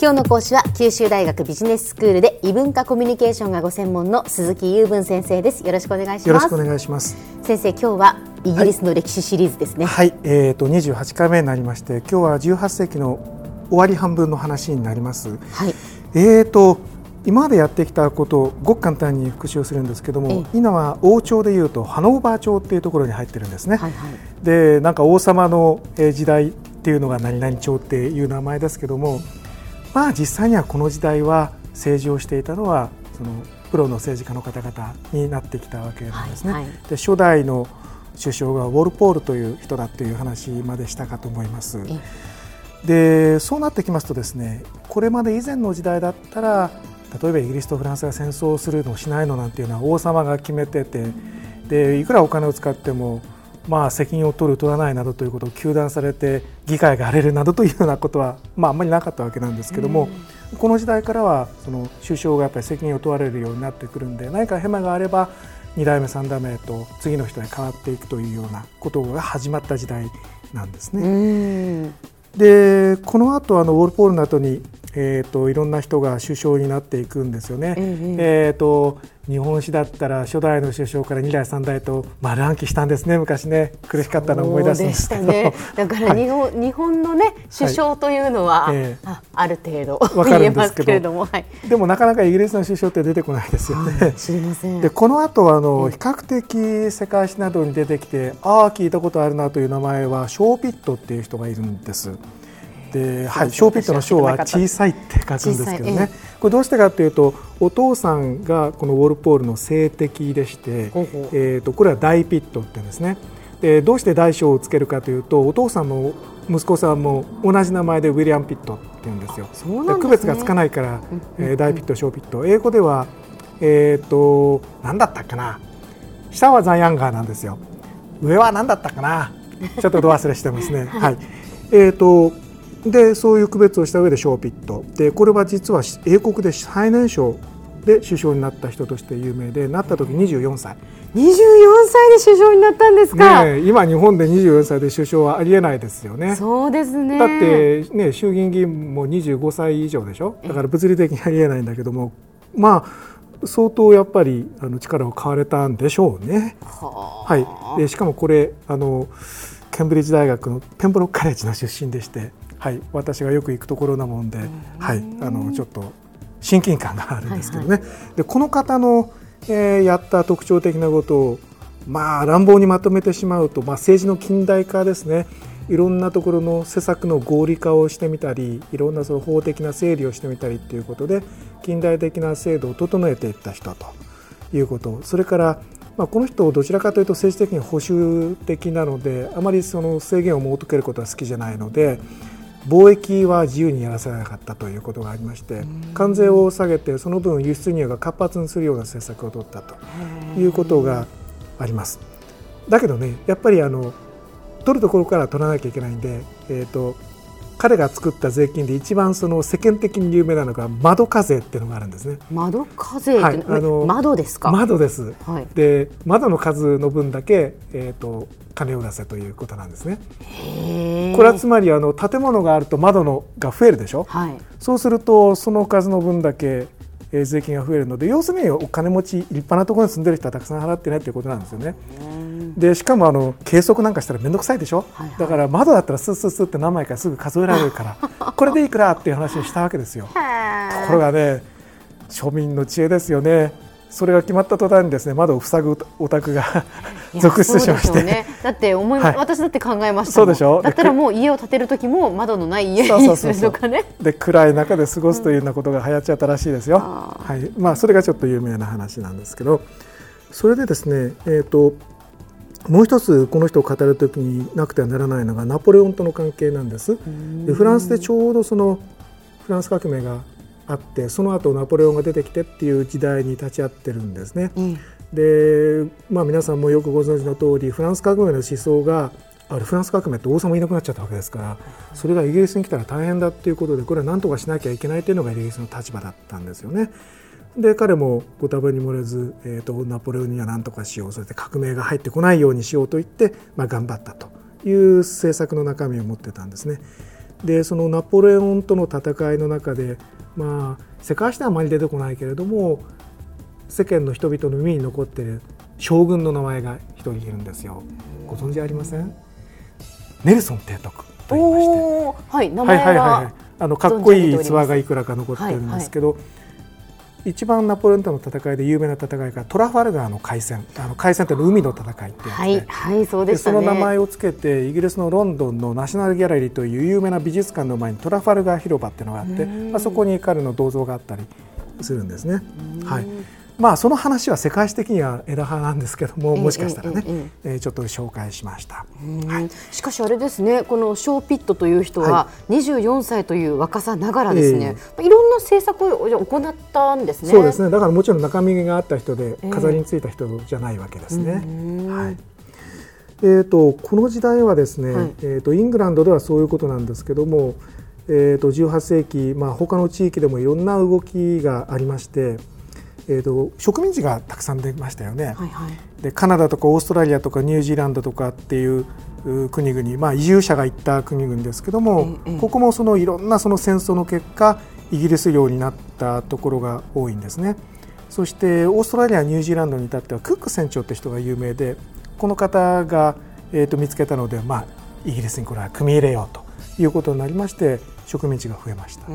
今日の講師は九州大学ビジネススクールで異文化コミュニケーションがご専門の鈴木雄文先生です。よろしくお願いします。よろしくお願いします。先生今日はイギリスの歴史シリーズですね。はい、はい、えっ、ー、と28回目になりまして今日は18世紀の終わり半分の話になります。はい。えっ、ー、と今までやってきたことをごく簡単に復習をするんですけども、今は王朝でいうとハノーバー朝っていうところに入ってるんですね。はいはい、でなんか王様の時代っていうのが何々朝っていう名前ですけどもまあ実際にはこの時代は政治をしていたのはそのプロの政治家の方々になってきたわけなんですね。はいはい、で初代の首相がウォルポールという人だという話までしたかと思います。でそうなってきますとですねこれまで以前の時代だったら例えばイギリスとフランスが戦争をするのしないのなんていうのは王様が決めててでいくらお金を使ってもまあ、責任を取る取らないなどということを糾弾されて議会が荒れるなどというようなことは、まあ、あんまりなかったわけなんですけども、この時代からはその首相がやっぱり責任を問われるようになってくるんで何かヘマがあれば2代目3代目と次の人に変わっていくというようなことが始まった時代なんですね。でこの後あのウォルポールの後にえーと、いろんな人が首相になっていくんですよね。えーと日本史だったら初代の首相から2代3代と丸暗記したんですね昔ね。苦しかったのを思い出す。んですけど、ね、だから日本はい、日本のね首相というのは、はい。えー、あある程度 わかるんですけれども、はい、でもなかなかイギリスの首相って出てこないですよね。知りません。でこの後あの比較的世界史などに出てきてああ聞いたことあるなという名前はショーピットっていう人がいるんです。で、はい、小ピットの小は小さいって書くんですけどね、これどうしてかというとお父さんがこのウォルポールの性的でして、えー、とこれは大ピットって言うんですね。でどうして大小をつけるかというとお父さんも息子さんも同じ名前でウィリアム・ピットって言うんですよ。すね、区別がつかないから、えー、大ピット小ピット。英語ではえっ、ー、と何だったかな。下はザイアンガーなんですよ。上は何だったかな。ちょっとど忘れしてますね。はい、えっ、ー、とでそういう区別をした上でショーピット。でこれは実は英国で最年少で首相になった人として有名でなった時24歳。24歳で首相になったんですか、ね、今日本で24歳で首相はありえないですよね。そうですね。だってね衆議院議員も25歳以上でしょ？だから物理的にありえないんだけどもまあ相当やっぱりあの力を買われたんでしょうね。は、はい、でしかもこれあのケンブリッジ大学のペンブロックカレッジの出身でしてはい、私がよく行くところなもんで、はい、あのちょっと親近感があるんですけどね、はいはい、でこの方の、えー、やった特徴的なことを、まあ、乱暴にまとめてしまうと、まあ、政治の近代化ですね。いろんなところの施策の合理化をしてみたりいろんなその法的な整理をしてみたりということで近代的な制度を整えていった人ということ。それからまあ、この人どちらかというと政治的に保守的なのであまりその制限を設けることは好きじゃないので貿易は自由にやらせなかったということがありまして関税を下げてその分輸出入が活発にするような政策を取ったということがあります。だけどねやっぱりあの取るところから取らなきゃいけないんで、えーと、彼が作った税金で一番その世間的に有名なのが窓課税っていうのがあるんですね。窓課税はい、あの窓ですか？窓です。はい、で窓の数の分だけえっ、ー、と金を出せということなんですね。これはつまりあの建物があると窓のが増えるでしょ、はい、そうするとその数の分だけ税金が増えるので要するにお金持ち立派なところに住んでる人はたくさん払ってないということなんですよね。でしかもあの計測なんかしたら面倒くさいでしょ、はいはい、だから窓だったらスッスッスッって何枚かすぐ数えられるから これでいくらっていう話をしたわけですよ。ところがね庶民の知恵ですよね。それが決まった途端にですね窓を塞ぐお宅が続出しまして、ね、だって思い、はい、私だって考えましたそうでしょ？だったらもう家を建てる時も窓のない家にするとかね。で暗い中で過ごすというようなことが流行っちゃったらしいですよ、うん、はい。まあ、それがちょっと有名な話なんですけど。それでですね、えーと、もう一つこの人を語る時になくてはならないのがナポレオンとの関係なんですでフランスでちょうどそのフランス革命があってその後ナポレオンが出てきてっていう時代に立ち会ってるんですね。うん、で、まあ、皆さんもよくご存知の通りフランス革命の思想があれフランス革命って王様いなくなっちゃったわけですからそれがイギリスに来たら大変だっていうことでこれは何とかしなきゃいけないというのがイギリスの立場だったんですよね。で彼もご多分に漏れず、えーと、ナポレオンには何とかしようそして革命が入ってこないようにしようと言って、まあ、頑張ったという政策の中身を持ってたんですね。でそのナポレオンとの戦いの中で、まあ、世界史ではあまり出てこないけれども世間の人々の耳に残っている将軍の名前が一人いるんですよ。ご存知ありません？ネルソン提督と言いまして、はい、名前は、はいはいはい、あのかっこいい逸話がいくらか残ってるんですけど、はいはい一番ナポレオンとの戦いで有名な戦いがトラファルガーの海戦。あの海戦っての海の戦いってはい、はい、そうで、ね、その名前をつけてイギリスのロンドンのナショナルギャラリーという有名な美術館の前にトラファルガー広場っていうのがあって、まあ、そこに彼の銅像があったりするんですね。はいまあ、その話は世界史的には枝葉なんですけどももしかしたらね、えええちょっと紹介しました、はい、しかしあれですねこのショーピットという人は24歳という若さながらですね、いろんな政策を行ったんですね。そうですね。だからもちろん中身があった人で飾りについた人じゃないわけですね。はい。えーと、この時代はですね、はい、えーと、イングランドではそういうことなんですけども、えーと、と18世紀、まあ、他の地域でもいろんな動きがありましてえーと、植民地がたくさん出ましたよね、はいはい、でカナダとかオーストラリアとかニュージーランドとかっていう国々、まあ、移住者が行った国々ですけども、ええ、ここもそのいろんなその戦争の結果イギリス領になったところが多いんですね。そしてオーストラリアニュージーランドに至ってはクック船長って人が有名でこの方が、えー、と見つけたので、まあ、イギリスにこれは組み入れようということになりまして植民地が増えました。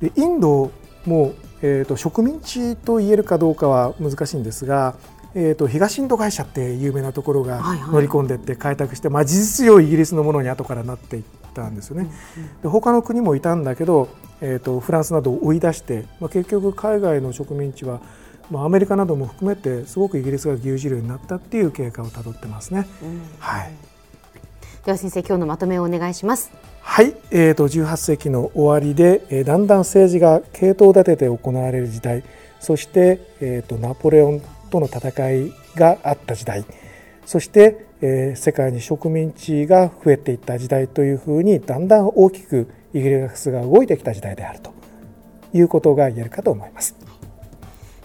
でインドもえーと、植民地と言えるかどうかは難しいんですが、えーと、東インド会社って有名なところが乗り込んでいって開拓して、はいはい、まあ、事実上イギリスのものに後からなっていったんですよね。うんうん、で他の国もいたんだけど、えーと、フランスなどを追い出して、まあ、結局海外の植民地は、まあ、アメリカなども含めてすごくイギリスが牛耳るようになったっていう経過をたどってますね。うん、はいでは先生今日のまとめをお願いします。はい、えーと、18世紀の終わりで、えー、だんだん政治が系統立てて行われる時代。そして、えーと、ナポレオンとの戦いがあった時代。そして、えー、世界に植民地が増えていった時代というふうにだんだん大きくイギリスが動いてきた時代であると。いうことが言えるかと思います。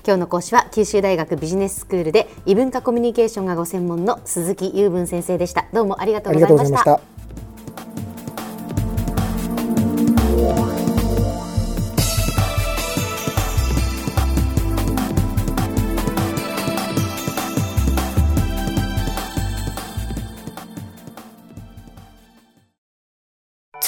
今日の講師は九州大学ビジネススクールで異文化コミュニケーションがご専門の鈴木雄文先生でした。どうもありがとうございました